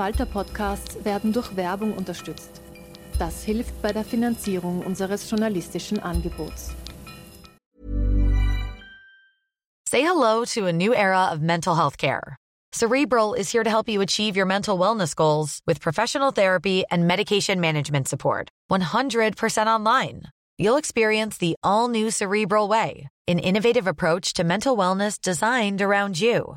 Falter-Podcasts werden durch Werbung unterstützt. Das hilft bei der Finanzierung unseres journalistischen Angebots. Say hello to a new era of mental health care. Cerebral is here to help you achieve your mental wellness goals with professional therapy and medication management support. 100% online. You'll experience the all new Cerebral Way, an innovative approach to mental wellness designed around you.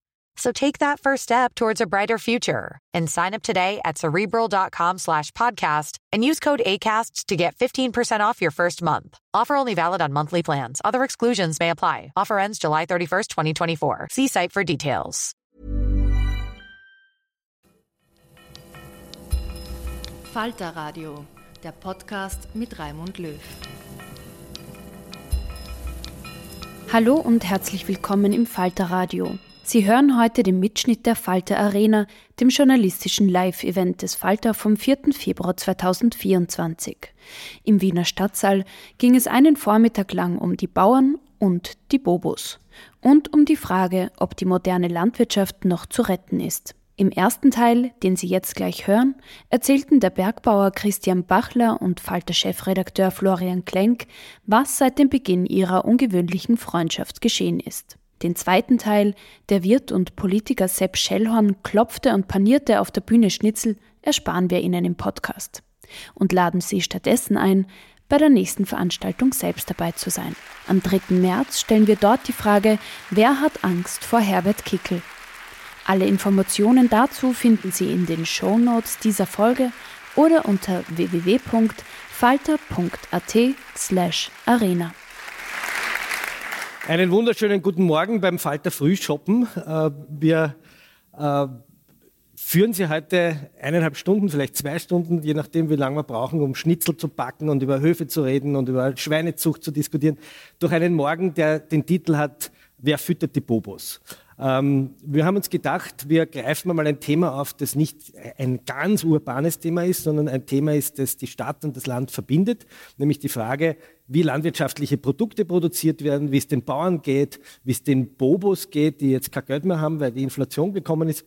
So take that first step towards a brighter future and sign up today at cerebral.com slash podcast and use code ACasts to get 15% off your first month. Offer only valid on monthly plans. Other exclusions may apply. Offer ends July 31st, 2024. See site for details. Falter Radio, der Podcast mit Raimund Löw. Hallo und herzlich willkommen im Falter Radio. Sie hören heute den Mitschnitt der Falter Arena, dem journalistischen Live-Event des Falter vom 4. Februar 2024. Im Wiener Stadtsaal ging es einen Vormittag lang um die Bauern und die Bobos und um die Frage, ob die moderne Landwirtschaft noch zu retten ist. Im ersten Teil, den Sie jetzt gleich hören, erzählten der Bergbauer Christian Bachler und Falter-Chefredakteur Florian Klenk, was seit dem Beginn ihrer ungewöhnlichen Freundschaft geschehen ist. Den zweiten Teil, der Wirt und Politiker Sepp Schellhorn klopfte und panierte auf der Bühne Schnitzel, ersparen wir Ihnen im Podcast und laden Sie stattdessen ein, bei der nächsten Veranstaltung selbst dabei zu sein. Am 3. März stellen wir dort die Frage, wer hat Angst vor Herbert Kickel? Alle Informationen dazu finden Sie in den Show Notes dieser Folge oder unter www.falter.at slash arena. Einen wunderschönen guten Morgen beim Falter Frühshoppen. Äh, wir äh, führen Sie heute eineinhalb Stunden, vielleicht zwei Stunden, je nachdem, wie lange wir brauchen, um Schnitzel zu backen und über Höfe zu reden und über Schweinezucht zu diskutieren, durch einen Morgen, der den Titel hat, Wer füttert die Bobos? Ähm, wir haben uns gedacht, wir greifen mal ein Thema auf, das nicht ein ganz urbanes Thema ist, sondern ein Thema ist, das die Stadt und das Land verbindet, nämlich die Frage, wie landwirtschaftliche Produkte produziert werden, wie es den Bauern geht, wie es den Bobos geht, die jetzt kein Geld mehr haben, weil die Inflation gekommen ist.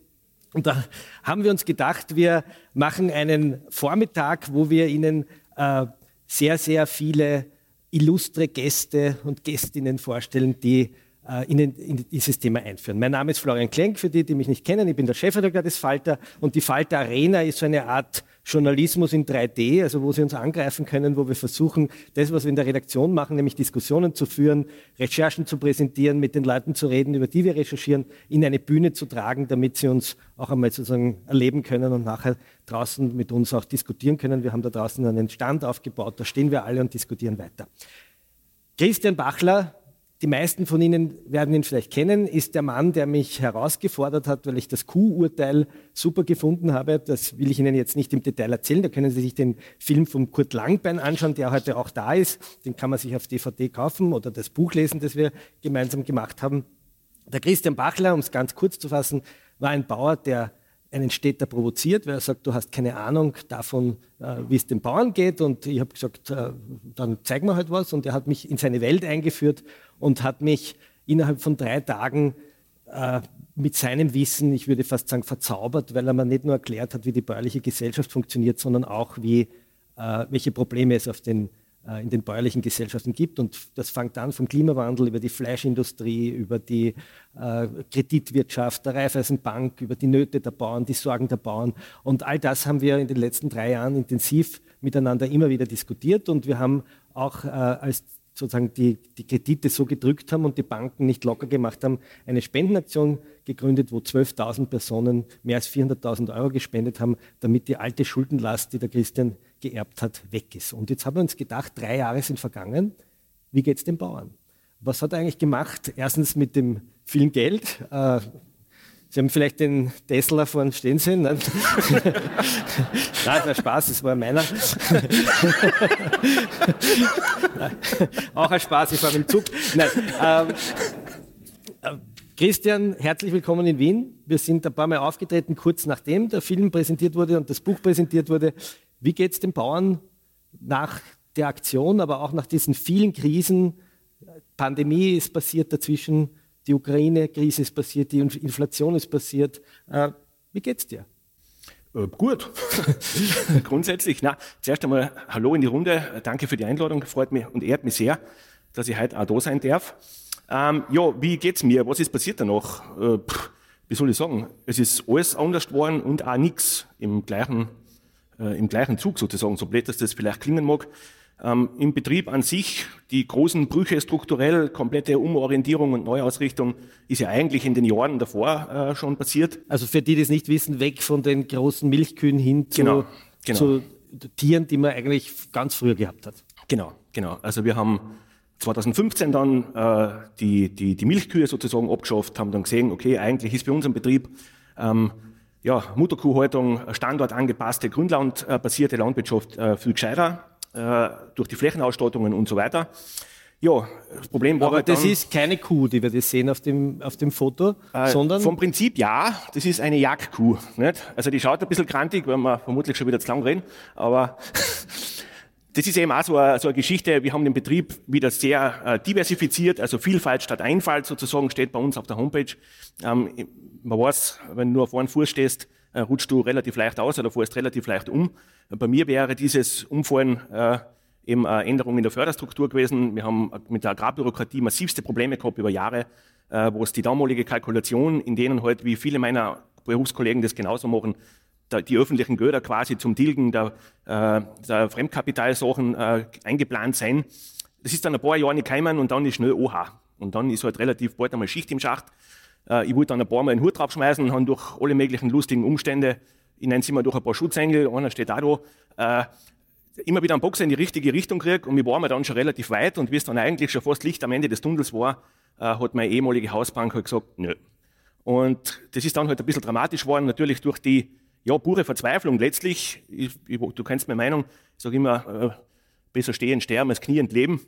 Und da haben wir uns gedacht, wir machen einen Vormittag, wo wir Ihnen äh, sehr, sehr viele illustre Gäste und Gästinnen vorstellen, die äh, in, in, dieses Thema einführen. Mein Name ist Florian Klenk, für die, die mich nicht kennen. Ich bin der Chefredakteur des Falter und die Falter Arena ist so eine Art Journalismus in 3D, also wo Sie uns angreifen können, wo wir versuchen, das, was wir in der Redaktion machen, nämlich Diskussionen zu führen, Recherchen zu präsentieren, mit den Leuten zu reden, über die wir recherchieren, in eine Bühne zu tragen, damit sie uns auch einmal sozusagen erleben können und nachher draußen mit uns auch diskutieren können. Wir haben da draußen einen Stand aufgebaut, da stehen wir alle und diskutieren weiter. Christian Bachler, die meisten von Ihnen werden ihn vielleicht kennen, ist der Mann, der mich herausgefordert hat, weil ich das Q-Urteil super gefunden habe. Das will ich Ihnen jetzt nicht im Detail erzählen. Da können Sie sich den Film von Kurt Langbein anschauen, der heute auch da ist. Den kann man sich auf DVD kaufen oder das Buch lesen, das wir gemeinsam gemacht haben. Der Christian Bachler, um es ganz kurz zu fassen, war ein Bauer, der einen Städter provoziert, weil er sagt, du hast keine Ahnung davon, äh, wie es den Bauern geht. Und ich habe gesagt, äh, dann zeig mir halt was. Und er hat mich in seine Welt eingeführt und hat mich innerhalb von drei Tagen äh, mit seinem Wissen, ich würde fast sagen, verzaubert, weil er mir nicht nur erklärt hat, wie die bäuerliche Gesellschaft funktioniert, sondern auch, wie, äh, welche Probleme es auf den in den bäuerlichen Gesellschaften gibt. Und das fängt an vom Klimawandel über die Fleischindustrie, über die äh, Kreditwirtschaft, der Raiffeisenbank, über die Nöte der Bauern, die Sorgen der Bauern. Und all das haben wir in den letzten drei Jahren intensiv miteinander immer wieder diskutiert. Und wir haben auch äh, als sozusagen die, die Kredite so gedrückt haben und die Banken nicht locker gemacht haben, eine Spendenaktion gegründet, wo 12.000 Personen mehr als 400.000 Euro gespendet haben, damit die alte Schuldenlast, die der Christian geerbt hat, weg ist. Und jetzt haben wir uns gedacht, drei Jahre sind vergangen, wie geht es den Bauern? Was hat er eigentlich gemacht? Erstens mit dem vielen Geld. Äh, Sie haben vielleicht den Tesla vorne stehen sehen. Nein, Nein Spaß, das war meiner. Auch ein Spaß, ich fahre im Zug. Nein, ähm, äh, Christian, herzlich willkommen in Wien. Wir sind ein paar Mal aufgetreten, kurz nachdem der Film präsentiert wurde und das Buch präsentiert wurde. Wie geht es den Bauern nach der Aktion, aber auch nach diesen vielen Krisen? Pandemie ist passiert dazwischen die Ukraine-Krise ist passiert, die Inflation ist passiert. Äh, wie geht's dir? Äh, gut, grundsätzlich. Na, zuerst einmal Hallo in die Runde. Danke für die Einladung. Freut mich und ehrt mich sehr, dass ich heute auch da sein darf. Ähm, ja, wie geht's mir? Was ist passiert danach? Äh, pff, wie soll ich sagen? Es ist alles anders geworden und auch nichts im gleichen, äh, im gleichen Zug sozusagen, so blöd dass das vielleicht klingen mag. Ähm, Im Betrieb an sich, die großen Brüche strukturell, komplette Umorientierung und Neuausrichtung ist ja eigentlich in den Jahren davor äh, schon passiert. Also für die, die es nicht wissen, weg von den großen Milchkühen hin zu, genau, genau. zu Tieren, die man eigentlich ganz früher gehabt hat. Genau, genau. Also wir haben 2015 dann äh, die, die, die Milchkühe sozusagen abgeschafft, haben dann gesehen, okay, eigentlich ist bei unserem Betrieb ähm, ja, Mutterkuhhaltung, standortangepasste, grundlandbasierte Landwirtschaft äh, viel gescheiter äh, durch die Flächenausstattungen und so weiter. Ja, das Problem war Aber halt das dann, ist keine Kuh, die wir das sehen auf dem, auf dem Foto, äh, sondern... Vom Prinzip ja, das ist eine Jagdkuh. Nicht? Also die schaut ein bisschen krantig, wenn wir vermutlich schon wieder zu lang reden, aber das ist eben auch so eine, so eine Geschichte. Wir haben den Betrieb wieder sehr äh, diversifiziert, also Vielfalt statt Einfalt sozusagen steht bei uns auf der Homepage. Ähm, man weiß, wenn du nur vorne Fuß stehst, äh, rutschst du relativ leicht aus oder fährst relativ leicht um. Bei mir wäre dieses Umfallen äh, eben eine Änderung in der Förderstruktur gewesen. Wir haben mit der Agrarbürokratie massivste Probleme gehabt über Jahre, äh, wo es die damalige Kalkulation, in denen halt, wie viele meiner Berufskollegen das genauso machen, da, die öffentlichen Gelder quasi zum Tilgen der, äh, der Fremdkapitalsachen äh, eingeplant sein. Das ist dann ein paar Jahre nicht gekommen und dann ist schnell OH. Und dann ist halt relativ bald einmal Schicht im Schacht. Äh, ich wollte dann ein paar Mal einen Hut draufschmeißen, habe durch alle möglichen lustigen Umstände, ich nenne es immer durch ein paar Schutzengel, einer steht auch da, äh, immer wieder einen Boxer in die richtige Richtung gekriegt und wir waren dann schon relativ weit und wie es dann eigentlich schon fast Licht am Ende des Tunnels war, äh, hat meine ehemalige Hausbank halt gesagt, nö. Und das ist dann halt ein bisschen dramatisch geworden, natürlich durch die ja, pure Verzweiflung letztlich. Ich, ich, du kennst meine Meinung, ich sage immer, äh, besser stehen, sterben als kniend leben.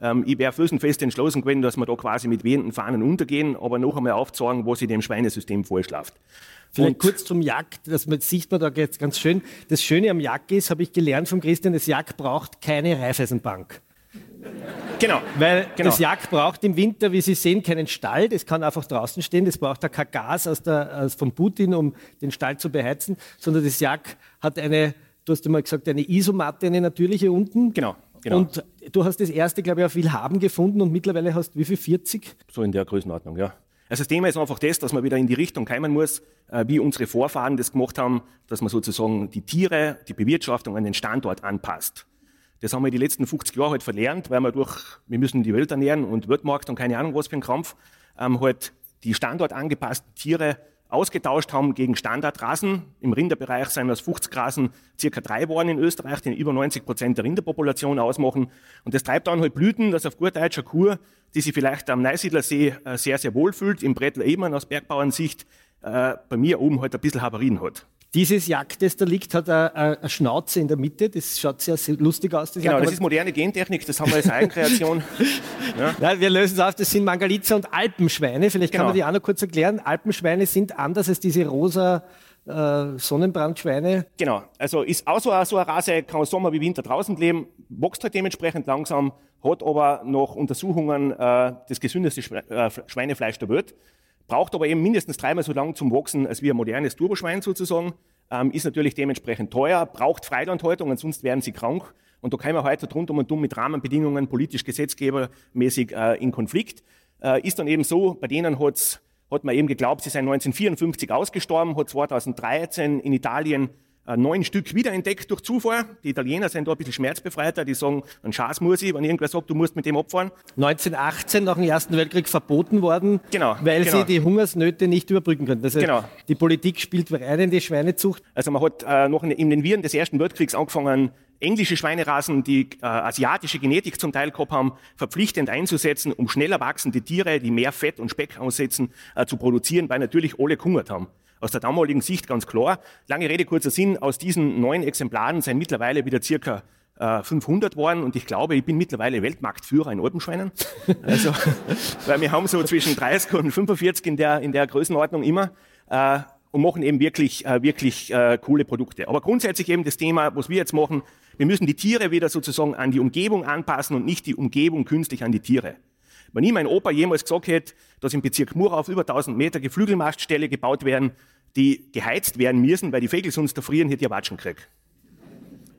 Ähm, ich wäre felsenfest entschlossen gewesen, dass wir da quasi mit wehenden Fahnen untergehen, aber noch einmal aufzeigen, was in dem Schweinesystem vorschläft. Vielleicht und kurz zum Jagd, das sieht man da jetzt ganz schön. Das Schöne am Jagd ist, habe ich gelernt von Christian, das Jagd braucht keine Reifeisenbank. Genau. Weil genau. das Jagd braucht im Winter, wie Sie sehen, keinen Stall. Das kann einfach draußen stehen. Das braucht da kein Gas aus der, aus von Putin, um den Stall zu beheizen, sondern das Jagd hat eine, du hast immer gesagt, eine Isomatte, eine natürliche unten. Genau. Genau. Und du hast das erste, glaube ich, auf Wilhaben gefunden und mittlerweile hast du wie viel? 40? So in der Größenordnung, ja. Also das Thema ist einfach das, dass man wieder in die Richtung kommen muss, äh, wie unsere Vorfahren das gemacht haben, dass man sozusagen die Tiere, die Bewirtschaftung an den Standort anpasst. Das haben wir die letzten 50 Jahre halt verlernt, weil wir durch, wir müssen die Welt ernähren und Weltmarkt und keine Ahnung was für ein Krampf, ähm, halt die standortangepassten Tiere ausgetauscht haben gegen Standardrassen. Im Rinderbereich sind das 50 Rassen circa drei geworden in Österreich, die über 90 Prozent der Rinderpopulation ausmachen. Und das treibt dann halt Blüten, dass auf gut deutscher Kur, die sich vielleicht am Neusiedlersee äh, sehr, sehr wohl fühlt, im Brettel Ebemann aus Bergbauernsicht, äh, bei mir oben halt ein bisschen Havarien hat. Dieses Jagd, das da liegt, hat eine, Schnauze in der Mitte. Das schaut sehr, lustig aus. Das genau, Jagd. das ist moderne Gentechnik. Das haben wir als Eigenkreation. ja. ja. wir lösen es auf. Das sind Mangalitzer und Alpenschweine. Vielleicht kann genau. man die auch noch kurz erklären. Alpenschweine sind anders als diese rosa äh, Sonnenbrandschweine. Genau. Also ist auch so eine, so eine Rase, kann Sommer wie Winter draußen leben, wächst halt dementsprechend langsam, hat aber nach Untersuchungen äh, das gesündeste äh, Schweinefleisch der Welt braucht aber eben mindestens dreimal so lang zum Wachsen als wie ein modernes Turboschwein sozusagen, ähm, ist natürlich dementsprechend teuer, braucht Freilandhaltung, sonst werden sie krank. Und da kommen wir heute rund und um mit Rahmenbedingungen politisch gesetzgebermäßig äh, in Konflikt. Äh, ist dann eben so, bei denen hat man eben geglaubt, sie seien 1954 ausgestorben, hat 2013 in Italien neun Stück wiederentdeckt durch Zufall. Die Italiener sind da ein bisschen schmerzbefreiter, die sagen, ein Schatz muss ich, wenn irgendwer sagt, du musst mit dem abfahren. 1918 nach dem Ersten Weltkrieg verboten worden, genau, weil genau. sie die Hungersnöte nicht überbrücken können. Das heißt, genau. die Politik spielt rein in die Schweinezucht. Also man hat äh, noch in, den Viren des Ersten Weltkriegs angefangen, englische Schweinerassen, die äh, asiatische Genetik zum Teil gehabt haben, verpflichtend einzusetzen, um schneller wachsende Tiere, die mehr Fett und Speck aussetzen, äh, zu produzieren, weil natürlich alle gehungert haben. Aus der damaligen Sicht ganz klar. Lange Rede, kurzer Sinn, aus diesen neun Exemplaren sind mittlerweile wieder circa 500 äh, worden und ich glaube, ich bin mittlerweile Weltmarktführer in Alpenschweinen. Also, weil wir haben so zwischen 30 und 45 in der, in der Größenordnung immer. Äh, und machen eben wirklich, äh, wirklich äh, coole Produkte. Aber grundsätzlich eben das Thema, was wir jetzt machen, wir müssen die Tiere wieder sozusagen an die Umgebung anpassen und nicht die Umgebung künstlich an die Tiere. Wenn ich mein Opa jemals gesagt hätte, dass im Bezirk Mura auf über 1000 Meter Geflügelmastställe gebaut werden, die geheizt werden müssen, weil die Vögel sonst erfrieren, hätte ich Watschen gekriegt.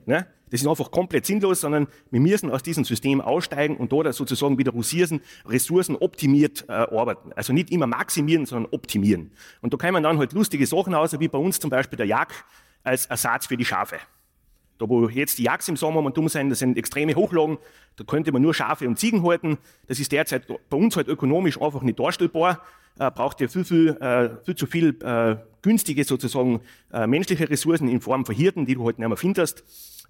Ne? Das ist einfach komplett sinnlos, sondern wir müssen aus diesem System aussteigen und dort sozusagen wieder Ressourcen, Ressourcen optimiert äh, arbeiten. Also nicht immer maximieren, sondern optimieren. Und da kann man dann halt lustige Sachen aus, wie bei uns zum Beispiel der Jag als Ersatz für die Schafe. Da wo jetzt die Jagds im Sommer dumm sein, das sind extreme Hochlagen, da könnte man nur Schafe und Ziegen halten. Das ist derzeit bei uns halt ökonomisch einfach nicht darstellbar. Äh, braucht ja viel, viel, äh, viel zu viel äh, günstige sozusagen äh, menschliche Ressourcen in Form von Hirten, die du halt nicht mehr findest.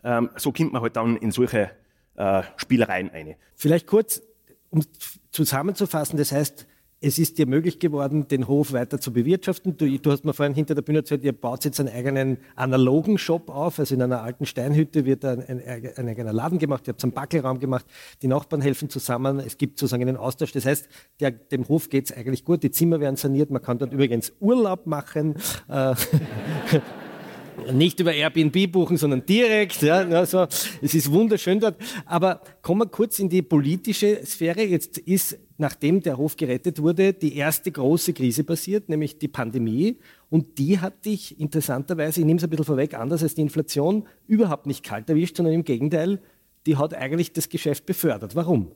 Ähm, so kommt man halt dann in solche äh, Spielereien ein. Vielleicht kurz, um zusammenzufassen, das heißt, es ist dir möglich geworden, den Hof weiter zu bewirtschaften. Du, du, hast mir vorhin hinter der Bühne erzählt, ihr baut jetzt einen eigenen analogen Shop auf. Also in einer alten Steinhütte wird ein, ein, ein eigener Laden gemacht. Ihr habt einen Backelraum gemacht. Die Nachbarn helfen zusammen. Es gibt sozusagen einen Austausch. Das heißt, der, dem Hof geht es eigentlich gut. Die Zimmer werden saniert. Man kann dort übrigens Urlaub machen. Nicht über Airbnb buchen, sondern direkt. Ja, also, es ist wunderschön dort. Aber kommen wir kurz in die politische Sphäre. Jetzt ist, nachdem der Hof gerettet wurde, die erste große Krise passiert, nämlich die Pandemie. Und die hat dich interessanterweise, ich nehme es ein bisschen vorweg, anders als die Inflation, überhaupt nicht kalt erwischt, sondern im Gegenteil, die hat eigentlich das Geschäft befördert. Warum?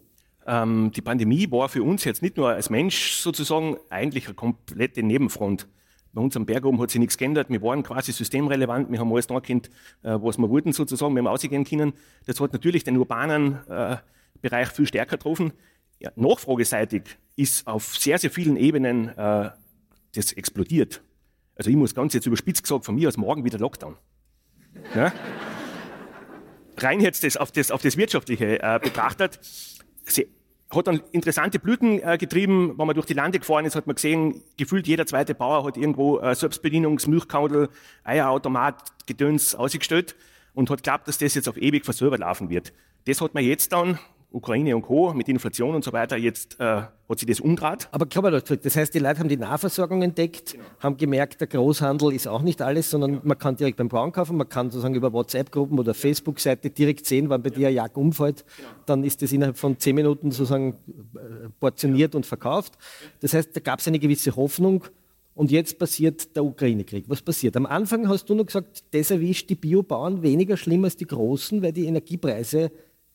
Ähm, die Pandemie war für uns jetzt nicht nur als Mensch sozusagen eigentlich eine komplette Nebenfront. Bei uns am Berg oben hat sich nichts geändert. Wir waren quasi systemrelevant. Wir haben alles nachgekannt, äh, was wir wollten sozusagen. Wir haben ausgehen können. Das hat natürlich den urbanen äh, Bereich viel stärker getroffen. Ja, nachfrageseitig ist auf sehr, sehr vielen Ebenen äh, das explodiert. Also ich muss ganz jetzt überspitzt gesagt, von mir aus morgen wieder Lockdown. Ja? Rein jetzt das auf, das, auf das Wirtschaftliche äh, betrachtet, hat dann interessante Blüten äh, getrieben. Wenn man durch die Lande gefahren ist, hat man gesehen, gefühlt jeder zweite Bauer hat irgendwo äh, Selbstbedienungs-, Milchkaudel, Eierautomat, Gedöns ausgestellt und hat geglaubt, dass das jetzt auf ewig von selber laufen wird. Das hat man jetzt dann Ukraine und Co. mit Inflation und so weiter, jetzt äh, hat sich das umgedreht. Aber klar, das heißt, die Leute haben die Nahversorgung entdeckt, genau. haben gemerkt, der Großhandel ist auch nicht alles, sondern genau. man kann direkt beim Braun kaufen, man kann sozusagen über WhatsApp-Gruppen oder Facebook-Seite direkt sehen, wann bei dir ein Jagd umfällt. Genau. Dann ist das innerhalb von zehn Minuten sozusagen äh, portioniert und verkauft. Das heißt, da gab es eine gewisse Hoffnung. Und jetzt passiert der Ukraine-Krieg. Was passiert? Am Anfang hast du noch gesagt, das erwischt die Biobauern weniger schlimm als die Großen, weil die Energiepreise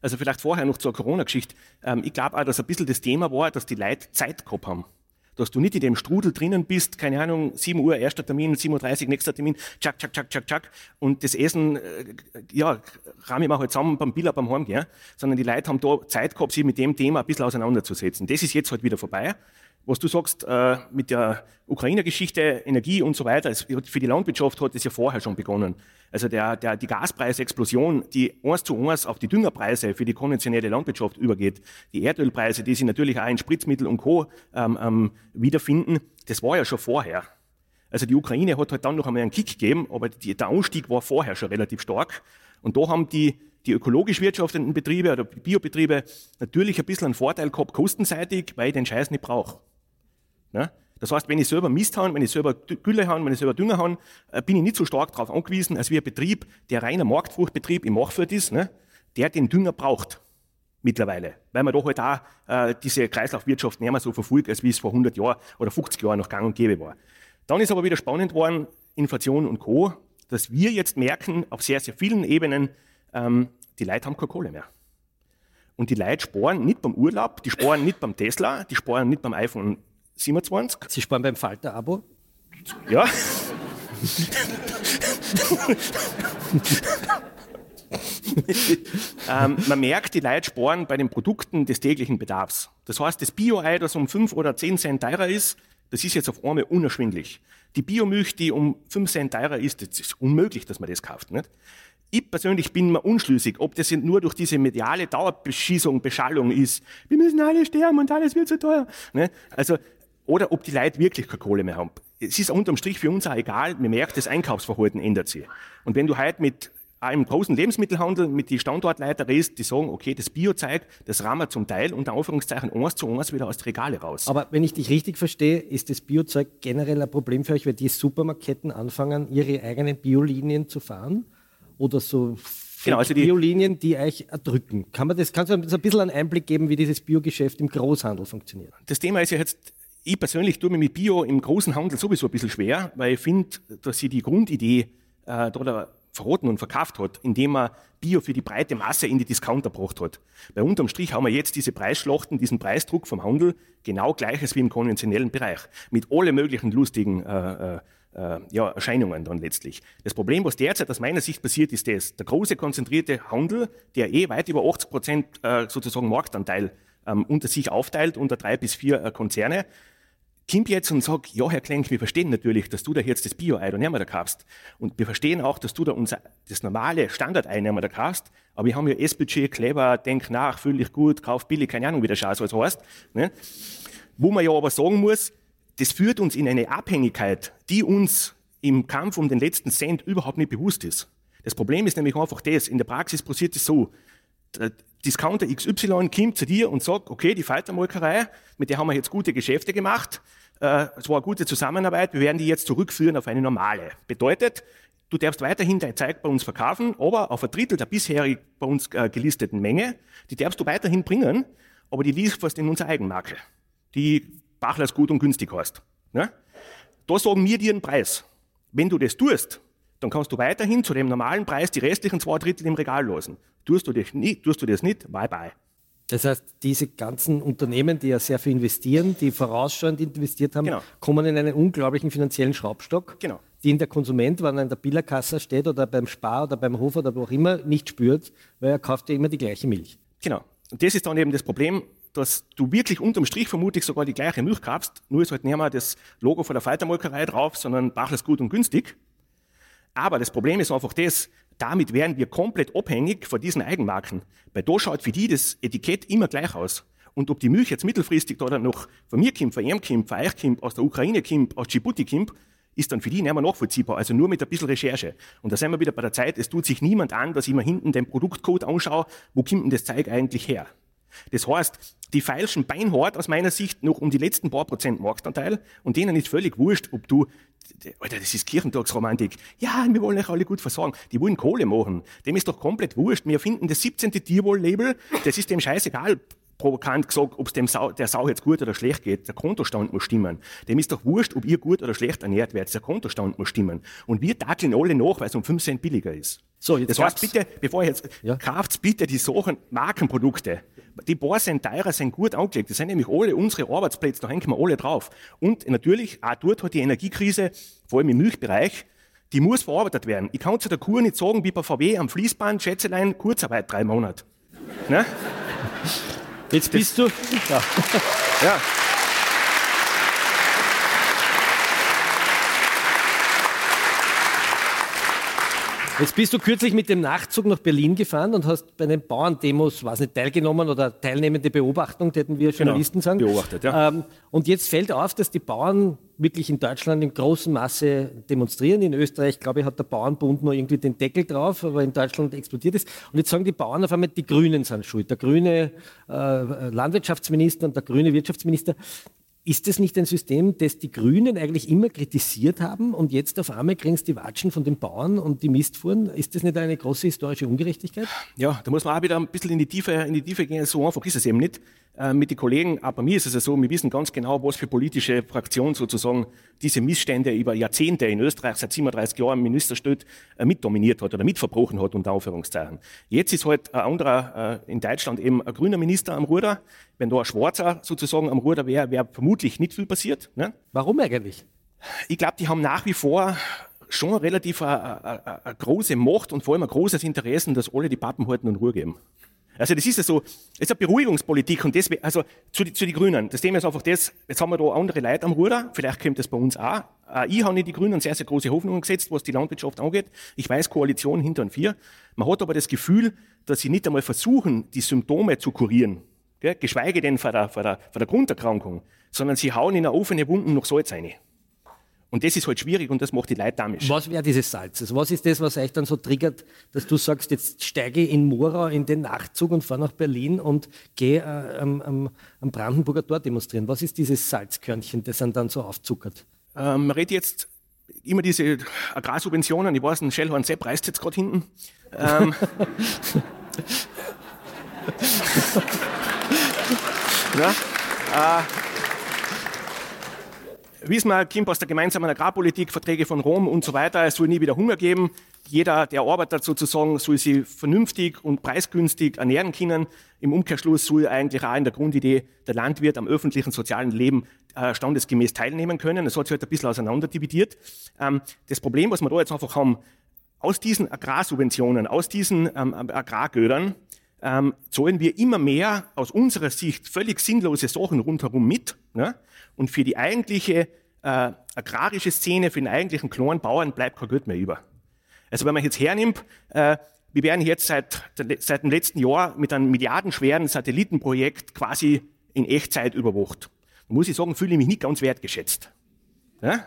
Also vielleicht vorher noch zur Corona-Geschichte. Ähm, ich glaube auch, dass ein bisschen das Thema war, dass die Leute Zeit gehabt haben. Dass du nicht in dem Strudel drinnen bist, keine Ahnung, 7 Uhr erster Termin, 7.30 Uhr nächster Termin, tschak, tschak, tschak, tschak, tschak. Und das Essen, äh, ja, rahm ich mal halt zusammen beim Billa beim Heimgehen. Sondern die Leute haben da Zeit gehabt, sich mit dem Thema ein bisschen auseinanderzusetzen. Das ist jetzt halt wieder vorbei was du sagst äh, mit der Ukrainer-Geschichte, Energie und so weiter, es, für die Landwirtschaft hat es ja vorher schon begonnen. Also der, der, die Gaspreisexplosion, die eins zu eins auf die Düngerpreise für die konventionelle Landwirtschaft übergeht, die Erdölpreise, die sich natürlich auch in Spritzmittel und Co. Ähm, ähm, wiederfinden, das war ja schon vorher. Also die Ukraine hat halt dann noch einmal einen Kick gegeben, aber die, der Anstieg war vorher schon relativ stark. Und da haben die, die ökologisch wirtschaftenden Betriebe oder Biobetriebe natürlich ein bisschen einen Vorteil gehabt, kostenseitig, weil ich den Scheiß nicht brauche. Ne? Das heißt, wenn ich selber Mist habe, wenn ich selber Gülle habe, wenn ich selber Dünger habe, äh, bin ich nicht so stark darauf angewiesen, als wie ein Betrieb, der reiner Marktfruchtbetrieb im Machfeld ist, ne? der den Dünger braucht mittlerweile, weil man doch halt auch äh, diese Kreislaufwirtschaft nicht mehr so verfolgt, als wie es vor 100 Jahren oder 50 Jahren noch gang und gäbe war. Dann ist aber wieder spannend worden, Inflation und Co., dass wir jetzt merken, auf sehr, sehr vielen Ebenen, ähm, die Leute haben keine Kohle mehr. Und die Leute sparen nicht beim Urlaub, die sparen nicht beim Tesla, die sparen nicht beim iPhone 27. Sie sparen beim Falter-Abo? Ja. ähm, man merkt, die Leute sparen bei den Produkten des täglichen Bedarfs. Das heißt, das Bio-Ei, das um 5 oder 10 Cent teurer ist, das ist jetzt auf einmal unerschwinglich. Die Biomilch, die um 5 Cent teurer ist, das ist unmöglich, dass man das kauft. Nicht? Ich persönlich bin mir unschlüssig, ob das nur durch diese mediale Dauerbeschießung, Beschallung ist. Wir müssen alle sterben und alles wird zu teuer. Ne? Also, oder ob die Leute wirklich keine Kohle mehr haben. Es ist unterm Strich für uns auch egal. Man merkt, das Einkaufsverhalten ändert sich. Und wenn du heute mit einem großen Lebensmittelhandel mit den Standortleiter redest, die sagen, okay, das Biozeug, das rammen wir zum Teil unter Anführungszeichen eins zu eins wieder aus den Regale raus. Aber wenn ich dich richtig verstehe, ist das Biozeug generell ein Problem für euch, weil die Supermarketten anfangen, ihre eigenen Biolinien zu fahren? Oder so genau, also die Biolinien, die euch erdrücken. Kann man das, kannst du uns ein bisschen einen Einblick geben, wie dieses Biogeschäft im Großhandel funktioniert? Das Thema ist ja jetzt, ich persönlich tue mir mit Bio im großen Handel sowieso ein bisschen schwer, weil ich finde, dass sie die Grundidee äh, da verroten und verkauft hat, indem er Bio für die breite Masse in die Discounter gebracht hat. Bei unterm Strich haben wir jetzt diese Preisschlachten, diesen Preisdruck vom Handel, genau gleiches wie im konventionellen Bereich, mit alle möglichen lustigen äh, äh, äh, ja, Erscheinungen dann letztlich. Das Problem, was derzeit aus meiner Sicht passiert, ist das, der große konzentrierte Handel, der eh weit über 80 Prozent äh, sozusagen Marktanteil ähm, unter sich aufteilt, unter drei bis vier äh, Konzerne, kommt jetzt und sagt, ja, Herr Klenk, wir verstehen natürlich, dass du da jetzt das Bio-Ei da kaufst. Und wir verstehen auch, dass du da unser, das normale Standard-Ei da kaufst. Aber wir haben ja S-Budget, clever, denk nach, fühl dich gut, kauf billig, keine Ahnung, wie der Scheiß alles heißt. Ne? Wo man ja aber sagen muss, das führt uns in eine Abhängigkeit, die uns im Kampf um den letzten Cent überhaupt nicht bewusst ist. Das Problem ist nämlich einfach das, in der Praxis passiert es so, Discounter XY kommt zu dir und sagt, okay, die Faltermolkerei, mit der haben wir jetzt gute Geschäfte gemacht, äh, es war eine gute Zusammenarbeit, wir werden die jetzt zurückführen auf eine normale. Bedeutet, du darfst weiterhin dein Zeug bei uns verkaufen, aber auf ein Drittel der bisherig bei uns äh, gelisteten Menge, die darfst du weiterhin bringen, aber die lieferst in unsere Eigenmarke, die Bachlers gut und günstig heißt. Ne? Da sagen wir dir einen Preis. Wenn du das tust, dann kannst du weiterhin zu dem normalen Preis die restlichen zwei Drittel im Regal lassen. Tust du das nicht, tust du das nicht bye bye. Das heißt, diese ganzen Unternehmen, die ja sehr viel investieren, die vorausschauend investiert haben, genau. kommen in einen unglaublichen finanziellen Schraubstock, genau. den der Konsument, wenn er in der Billerkasse steht oder beim Spar oder beim Hof oder wo auch immer, nicht spürt, weil er kauft ja immer die gleiche Milch. Genau. Und das ist dann eben das Problem, dass du wirklich unterm Strich vermutlich sogar die gleiche Milch kaufst, nur ist halt nicht mehr das Logo von der Faltermolkerei drauf, sondern Bachlers gut und günstig. Aber das Problem ist einfach das, damit wären wir komplett abhängig von diesen Eigenmarken. Weil da schaut für die das Etikett immer gleich aus. Und ob die Milch jetzt mittelfristig oder noch von mir kommt, von ihm kommt, von euch kommt, aus der Ukraine kommt, aus Djibouti kommt, ist dann für die nicht mehr nachvollziehbar. Also nur mit ein bisschen Recherche. Und da sind wir wieder bei der Zeit, es tut sich niemand an, dass ich mir hinten den Produktcode anschaue, wo kommt denn das Zeug eigentlich her? Das heißt, die feilschen beinhart aus meiner Sicht noch um die letzten paar Prozent Marktanteil und denen ist völlig wurscht, ob du, Alter, das ist Kirchentagsromantik. Ja, wir wollen euch alle gut versorgen. Die wollen Kohle machen. Dem ist doch komplett wurscht. Wir finden das 17. Tierwohl-Label, das ist dem scheißegal provokant gesagt, ob es dem Sau, der Sau jetzt gut oder schlecht geht. Der Kontostand muss stimmen. Dem ist doch wurscht, ob ihr gut oder schlecht ernährt werdet. Der Kontostand muss stimmen. Und wir tackeln alle nach, weil es um 5 Cent billiger ist. So, jetzt das heißt, bitte, bevor ihr jetzt, ja. kauft bitte die Sachen, Markenprodukte. Die paar sind teurer, sind gut angelegt. Das sind nämlich alle unsere Arbeitsplätze, da hängen wir alle drauf. Und natürlich, auch dort hat die Energiekrise, vor allem im Milchbereich, die muss verarbeitet werden. Ich kann zu der Kur nicht sagen, wie bei VW am Fließband, Schätzelein, Kurzarbeit drei Monate. Ne? Jetzt bist das, du. Ja. ja. Jetzt bist du kürzlich mit dem Nachtzug nach Berlin gefahren und hast bei den Bauerndemos, was nicht, teilgenommen oder teilnehmende Beobachtung, hätten wir Journalisten genau, sagen. Beobachtet, ja. Ähm, und jetzt fällt auf, dass die Bauern wirklich in Deutschland in großen Masse demonstrieren. In Österreich, glaube ich, hat der Bauernbund nur irgendwie den Deckel drauf, aber in Deutschland explodiert es. Und jetzt sagen die Bauern auf einmal, die Grünen sind schuld. Der grüne äh, Landwirtschaftsminister und der grüne Wirtschaftsminister. Ist das nicht ein System, das die Grünen eigentlich immer kritisiert haben und jetzt auf einmal kriegen sie die Watschen von den Bauern und die Mistfuhren? Ist das nicht eine große historische Ungerechtigkeit? Ja, da muss man auch wieder ein bisschen in die Tiefe, in die Tiefe gehen. So einfach ist es eben nicht. Äh, mit den Kollegen, aber bei mir ist es ja so, wir wissen ganz genau, was für politische Fraktion sozusagen diese Missstände über Jahrzehnte in Österreich seit 37 Jahren im Ministerstöd äh, mitdominiert hat oder mitverbrochen hat, unter Anführungszeichen. Jetzt ist halt ein anderer äh, in Deutschland eben ein grüner Minister am Ruder. Wenn da ein Schwarzer sozusagen am Ruder wäre, wäre vermutlich nicht viel passiert. Ne? Warum eigentlich? Ich glaube, die haben nach wie vor schon relativ eine, eine, eine, große Macht und vor allem ein großes Interesse, dass alle die Pappen halten und Ruhe geben. Also das ist ja so, es ist eine Beruhigungspolitik und deswegen, also zu, zu die Grünen. Das Thema ist einfach das, jetzt haben wir da andere Leute am Ruder, vielleicht kommt das bei uns auch. Ich habe in die Grünen sehr, sehr große Hoffnungen gesetzt, was die Landwirtschaft angeht. Ich weiß, Koalition hinter und vier. Man hat aber das Gefühl, dass sie nicht einmal versuchen, die Symptome zu kurieren, gell? geschweige denn vor der, vor, der, vor der Grunderkrankung, sondern sie hauen in eine offene Wunden noch Salz rein. Und das ist halt schwierig und das macht die Leute damisch. Was wäre dieses Salz? Also was ist das, was euch dann so triggert, dass du sagst, jetzt steige ich in Murau in den Nachtzug und fahre nach Berlin und gehe äh, am, am, am, Brandenburger Tor demonstrieren? Was ist dieses Salzkörnchen, das dann, dann so aufzuckert? Ähm, man redet jetzt immer diese Agrarsubventionen. Ich weiß, ein Schellhorn Sepp reißt jetzt gerade hinten. Ähm, ja, äh, wissen wir, kommt aus der gemeinsamen Agrarpolitik, Verträge von Rom und so weiter. Es soll nie wieder Hunger geben. Jeder, der arbeitet sozusagen, soll sich vernünftig und preisgünstig ernähren können. Im Umkehrschluss soll eigentlich auch in der Grundidee der Landwirt am öffentlichen sozialen Leben äh, standesgemäß teilnehmen können. Das hat sich halt ein bisschen auseinanderdividiert. Ähm, das Problem, was wir da jetzt einfach haben, aus diesen Agrarsubventionen, aus diesen ähm, Agrargödern, ähm, zahlen wir immer mehr aus unserer Sicht völlig sinnlose Sachen rundherum mit. Ne? Und für die eigentliche äh, agrarische Szene, für den eigentlichen kleinen Bauern bleibt kein Geld mehr über. Also wenn man jetzt hernimmt, äh, wir werden jetzt seit, seit dem letzten Jahr mit einem milliardenschweren Satellitenprojekt quasi in Echtzeit überwacht. Da muss ich sagen, fühle ich mich nicht ganz wertgeschätzt. Ja?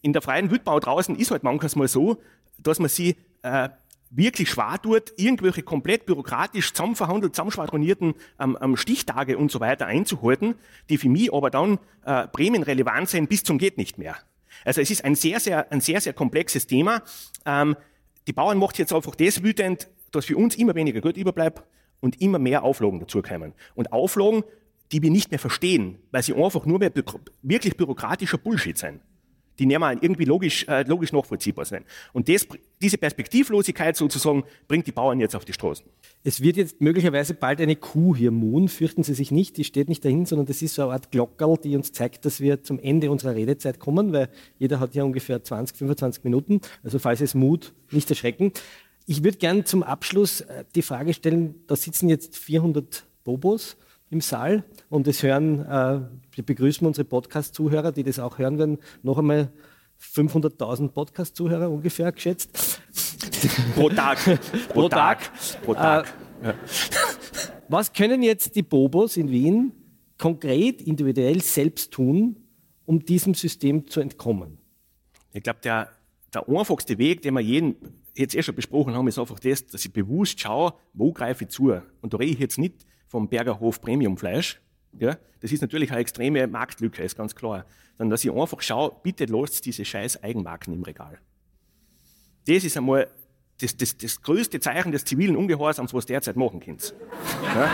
In der freien Wildbau draußen ist halt manchmal so, dass man sie äh, wirklich schwer tut, irgendwelche komplett bürokratisch zusammenverhandelt, zusammenschwadronierten ähm, ähm, Stichtage und so weiter einzuhalten, die für mich aber dann äh, prämienrelevant sind bis zum geht nicht mehr. Also es ist ein sehr, sehr, ein sehr, sehr komplexes Thema. Ähm, die Bauern macht jetzt einfach das wütend, dass für uns immer weniger Geld überbleibt und immer mehr Auflagen dazukommen. Und Auflagen, die wir nicht mehr verstehen, weil sie einfach nur mehr wirklich bürokratischer Bullshit sind die mehr irgendwie logisch, äh, logisch nachvollziehbar sind. Und das, diese Perspektivlosigkeit sozusagen bringt die Bauern jetzt auf die Straßen. Es wird jetzt möglicherweise bald eine Kuh hier muhen, fürchten Sie sich nicht, die steht nicht dahin, sondern das ist so eine Art Glockerl, die uns zeigt, dass wir zum Ende unserer Redezeit kommen, weil jeder hat ja ungefähr 20, 25 Minuten, also falls es mut, nicht erschrecken. Ich würde gerne zum Abschluss äh, die Frage stellen, da sitzen jetzt 400 Bobos, im Saal und es hören, äh, wir begrüßen unsere Podcast-Zuhörer, die das auch hören werden, noch einmal 500.000 Podcast-Zuhörer ungefähr geschätzt. Pro Tag. Pro, Tag. Pro Tag. Äh, was können jetzt die Bobos in Wien konkret, individuell selbst tun, um diesem System zu entkommen? Ich glaube, der, der einfachste Weg, den wir jeden jetzt eh schon besprochen haben, ist einfach das, dass ich bewusst schaue, wo greife ich zu. Und da rede ich jetzt nicht vom Bergerhof Premiumfleisch. Ja, das ist natürlich eine extreme Marktlücke, ist ganz klar. Sondern dass ich einfach schaue, bitte lasst diese scheiß Eigenmarken im Regal. Das ist einmal das, das, das größte Zeichen des zivilen Ungehorsams, was derzeit machen könnt. Ja?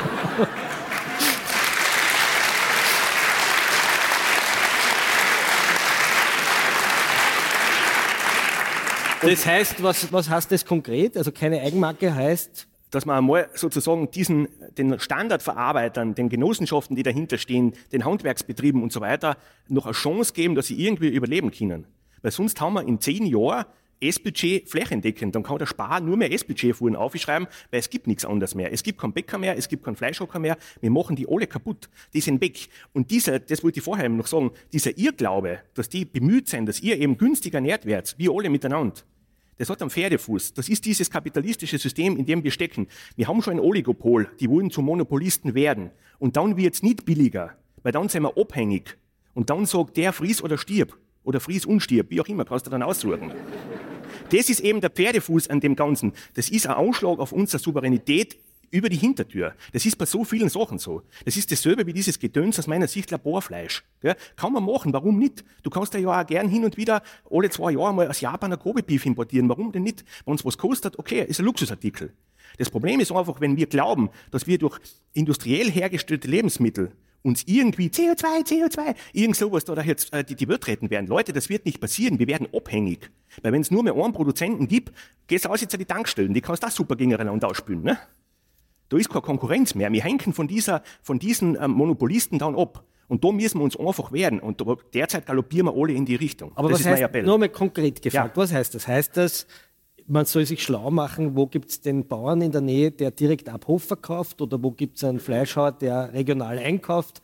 Das heißt, was, was heißt das konkret? Also keine Eigenmarke heißt dass man einmal sozusagen diesen, den Standardverarbeitern, den Genossenschaften, die dahinter stehen, den Handwerksbetrieben und so weiter, noch eine Chance geben, dass sie irgendwie überleben können. Weil sonst haben wir in zehn Jahren S-Budget flächendeckend. Dann kann der Spar nur mehr S-Budget-Fuhren aufschreiben, weil es gibt nichts anderes mehr. Es gibt keinen Bäcker mehr, es gibt keinen Fleischhocker mehr. Wir machen die alle kaputt. Die sind weg. Und dieser, das wollte ich vorher noch sagen, dieser Irrglaube, dass die bemüht sind, dass ihr eben günstig ernährt werdet, wir alle miteinander, Das hat einen Pferdefuß. Das ist dieses kapitalistische System, in dem wir stecken. Wir haben schon ein Oligopol, die wollen zu Monopolisten werden. Und dann wird es nicht billiger, weil dann sind wir abhängig. Und dann sagt der, fries oder stirb. Oder fries und stirb, wie auch immer, kannst du dann aussuchen. Das ist eben der Pferdefuß an dem Ganzen. Das ist ein Ausschlag auf unsere Souveränität über die Hintertür. Das ist bei so vielen Sachen so. Das ist dasselbe wie dieses Gedöns aus meiner Sicht Laborfleisch. Gell? Kann man machen, warum nicht? Du kannst ja auch gern hin und wieder alle zwei Jahre mal aus Japan ein Kobe-Beef importieren. Warum denn nicht? Wenn uns was kostet, okay, ist ein Luxusartikel. Das Problem ist einfach, wenn wir glauben, dass wir durch industriell hergestellte Lebensmittel uns irgendwie CO2, CO2, irgend sowas da jetzt äh, die, die Welt retten werden. Leute, das wird nicht passieren. Wir werden abhängig. Weil wenn es nur mehr einen Produzenten gibt, gehst du aus jetzt an die Tankstellen. Die kannst du auch super gegeneinander ausspülen. Ne? Da ist keine Konkurrenz mehr. Wir hängen von, dieser, von diesen ähm, Monopolisten dann ab. Und da müssen wir uns einfach werden. Und derzeit galoppieren wir alle in die Richtung. Aber das was heißt, nur mal konkret gefragt, ja. was heißt das? Heißt das, man soll sich schlau machen, wo gibt es den Bauern in der Nähe, der direkt ab Hof verkauft oder wo gibt es einen Fleischhauer, der regional einkauft?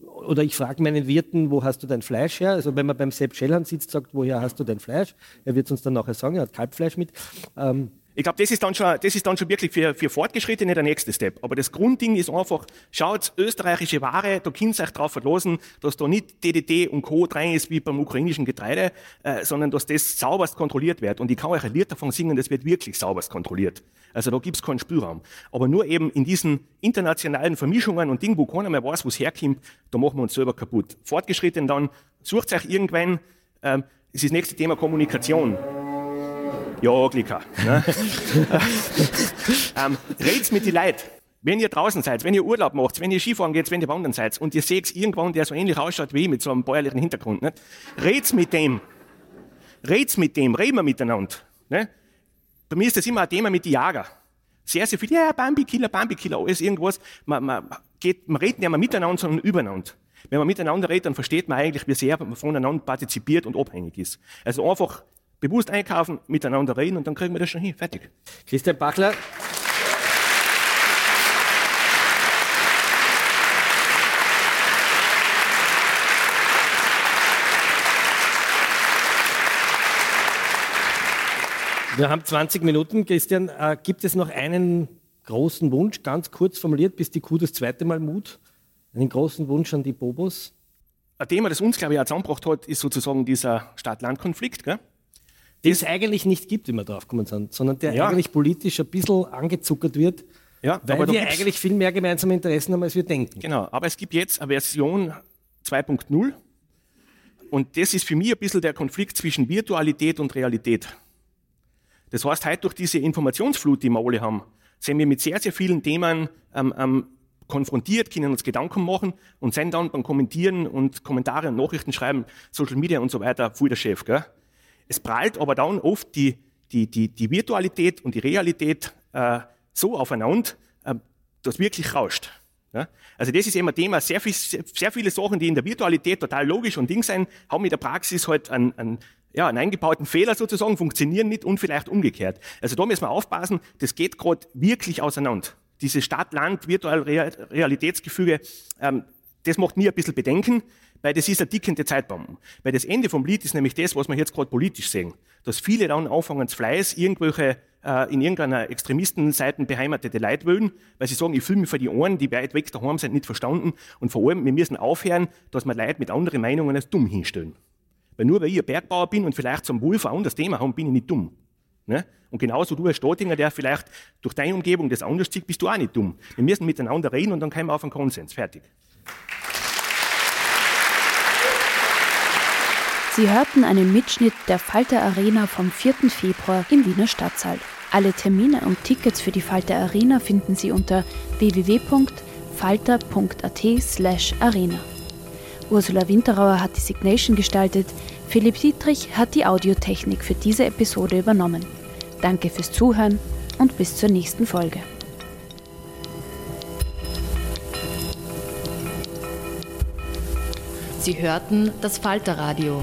Oder ich frage meinen Wirten, wo hast du dein Fleisch her? Also wenn man beim Sepp Schellhahn sitzt, sagt, woher hast du dein Fleisch? Er wird es uns dann nachher sagen, er hat Kalbfleisch mit. Ähm, ich glaube, das ist dann schon, das ist dann schon wirklich für, für Fortgeschrittene der nächste Step. Aber das Grundding ist einfach, schaut, österreichische Ware, da könnt ihr euch drauf verlassen, dass da nicht DDT und Co. rein ist wie beim ukrainischen Getreide, äh, sondern dass das sauberst kontrolliert wird. Und ich kann euch ein Lied davon singen, das wird wirklich sauberst kontrolliert. Also da gibt's keinen Spielraum. Aber nur eben in diesen internationalen Vermischungen und Dingen, wo keiner mehr weiß, wo es herkommt, da machen wir uns selber kaputt. Fortgeschritten dann, sucht euch irgendwann, äh, das ist das nächste Thema Kommunikation. Ja, Glika. Ne? ähm, red's mit die Leuten. Wenn ihr draußen seid, wenn ihr Urlaub macht, wenn ihr Skifahren geht, wenn ihr wandern seid und ihr seht irgendwann, der so ähnlich ausschaut wie ich mit so einem bäuerlichen Hintergrund, nicht? red's mit dem. Red's mit dem, reden wir miteinander. Ne? Bei mir ist das immer ein Thema mit den Jager. Sehr, sehr viel, ja, Bambi-Killer, Bambi-Killer, alles irgendwas. Man, man, geht, man redet nicht mehr miteinander, sondern übereinander. Wenn man miteinander redet, dann versteht man eigentlich, wie sehr man voneinander partizipiert und abhängig ist. Also einfach bewusst einkaufen, miteinander reden und dann kriegen wir das schon hin. Fertig. Christian Bachler. Wir haben 20 Minuten. Christian, äh, gibt es noch einen großen Wunsch, ganz kurz formuliert, bis die Kuh das zweite Mal mut? Einen großen Wunsch an die Bobos? Ein Thema, das uns, glaube ich, auch zusammengebracht hat, ist sozusagen dieser Stadt-Land-Konflikt. Gell? Den es eigentlich nicht gibt, wie wir drauf kommen sind, sondern der ja. eigentlich politisch ein bisschen angezuckert wird, ja, weil wir eigentlich viel mehr gemeinsame Interessen haben, als wir denken. Genau, aber es gibt jetzt eine Version 2.0 und das ist für mich ein bisschen der Konflikt zwischen Virtualität und Realität. Das heißt, heute durch diese Informationsflut, die wir alle haben, sind wir mit sehr, sehr vielen Themen ähm, ähm, konfrontiert, können uns Gedanken machen und sind dann beim Kommentieren und Kommentare und Nachrichten schreiben, Social Media und so weiter, voll der Chef. Gell? Es prallt aber dann oft die, die, die, die Virtualität und die Realität äh, so aufeinander, äh, dass wirklich rauscht. Ja? Also das ist immer Thema. Sehr, viel, sehr viele Sachen, die in der Virtualität total logisch und Ding sein, haben in der Praxis halt einen, einen, ja, einen eingebauten Fehler sozusagen, funktionieren nicht und vielleicht umgekehrt. Also da müssen wir aufpassen, das geht gerade wirklich auseinander. Diese Stadt-Land-Virtual-Realitätsgefüge, ähm, das macht mir ein bisschen Bedenken, weil das ist eine dickende Zeitbombe. Weil das Ende vom Lied ist nämlich das, was wir jetzt gerade politisch sehen. Dass viele dann anfangen, zu Fleiß irgendwelche äh, in irgendeiner Extremistenseiten beheimatete Leute wollen, weil sie sagen, ich fühle mich für die Ohren, die weit weg daheim sind, nicht verstanden. Und vor allem, wir müssen aufhören, dass wir Leute mit anderen Meinungen als dumm hinstellen. Weil nur weil ich ein Bergbauer bin und vielleicht zum Wolf ein anderes Thema habe, bin ich nicht dumm. Ne? Und genauso du als Statinger, der vielleicht durch deine Umgebung das anders sieht, bist du auch nicht dumm. Wir müssen miteinander reden und dann kommen wir auf einen Konsens. Fertig. Sie hörten einen Mitschnitt der Falter Arena vom 4. Februar im Wiener Stadtsaal. Alle Termine und Tickets für die Falter Arena finden Sie unter www.falter.at/arena. Ursula Winterauer hat die Signation gestaltet, Philipp Dietrich hat die Audiotechnik für diese Episode übernommen. Danke fürs Zuhören und bis zur nächsten Folge. Sie hörten das Falterradio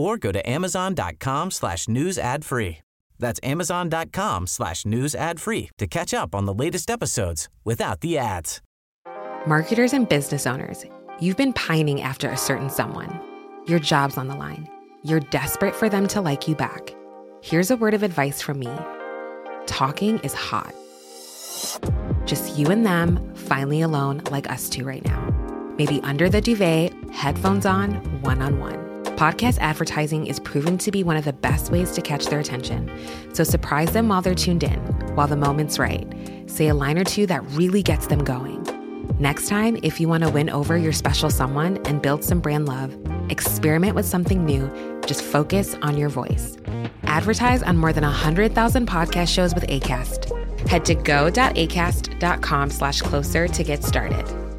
or go to amazon.com slash news ad free. That's amazon.com slash news ad free to catch up on the latest episodes without the ads. Marketers and business owners, you've been pining after a certain someone. Your job's on the line. You're desperate for them to like you back. Here's a word of advice from me talking is hot. Just you and them, finally alone, like us two right now. Maybe under the duvet, headphones on, one on one. Podcast advertising is proven to be one of the best ways to catch their attention. So surprise them while they're tuned in, while the moment's right. Say a line or two that really gets them going. Next time, if you want to win over your special someone and build some brand love, experiment with something new. Just focus on your voice. Advertise on more than 100,000 podcast shows with ACAST. Head to go.acast.com slash closer to get started.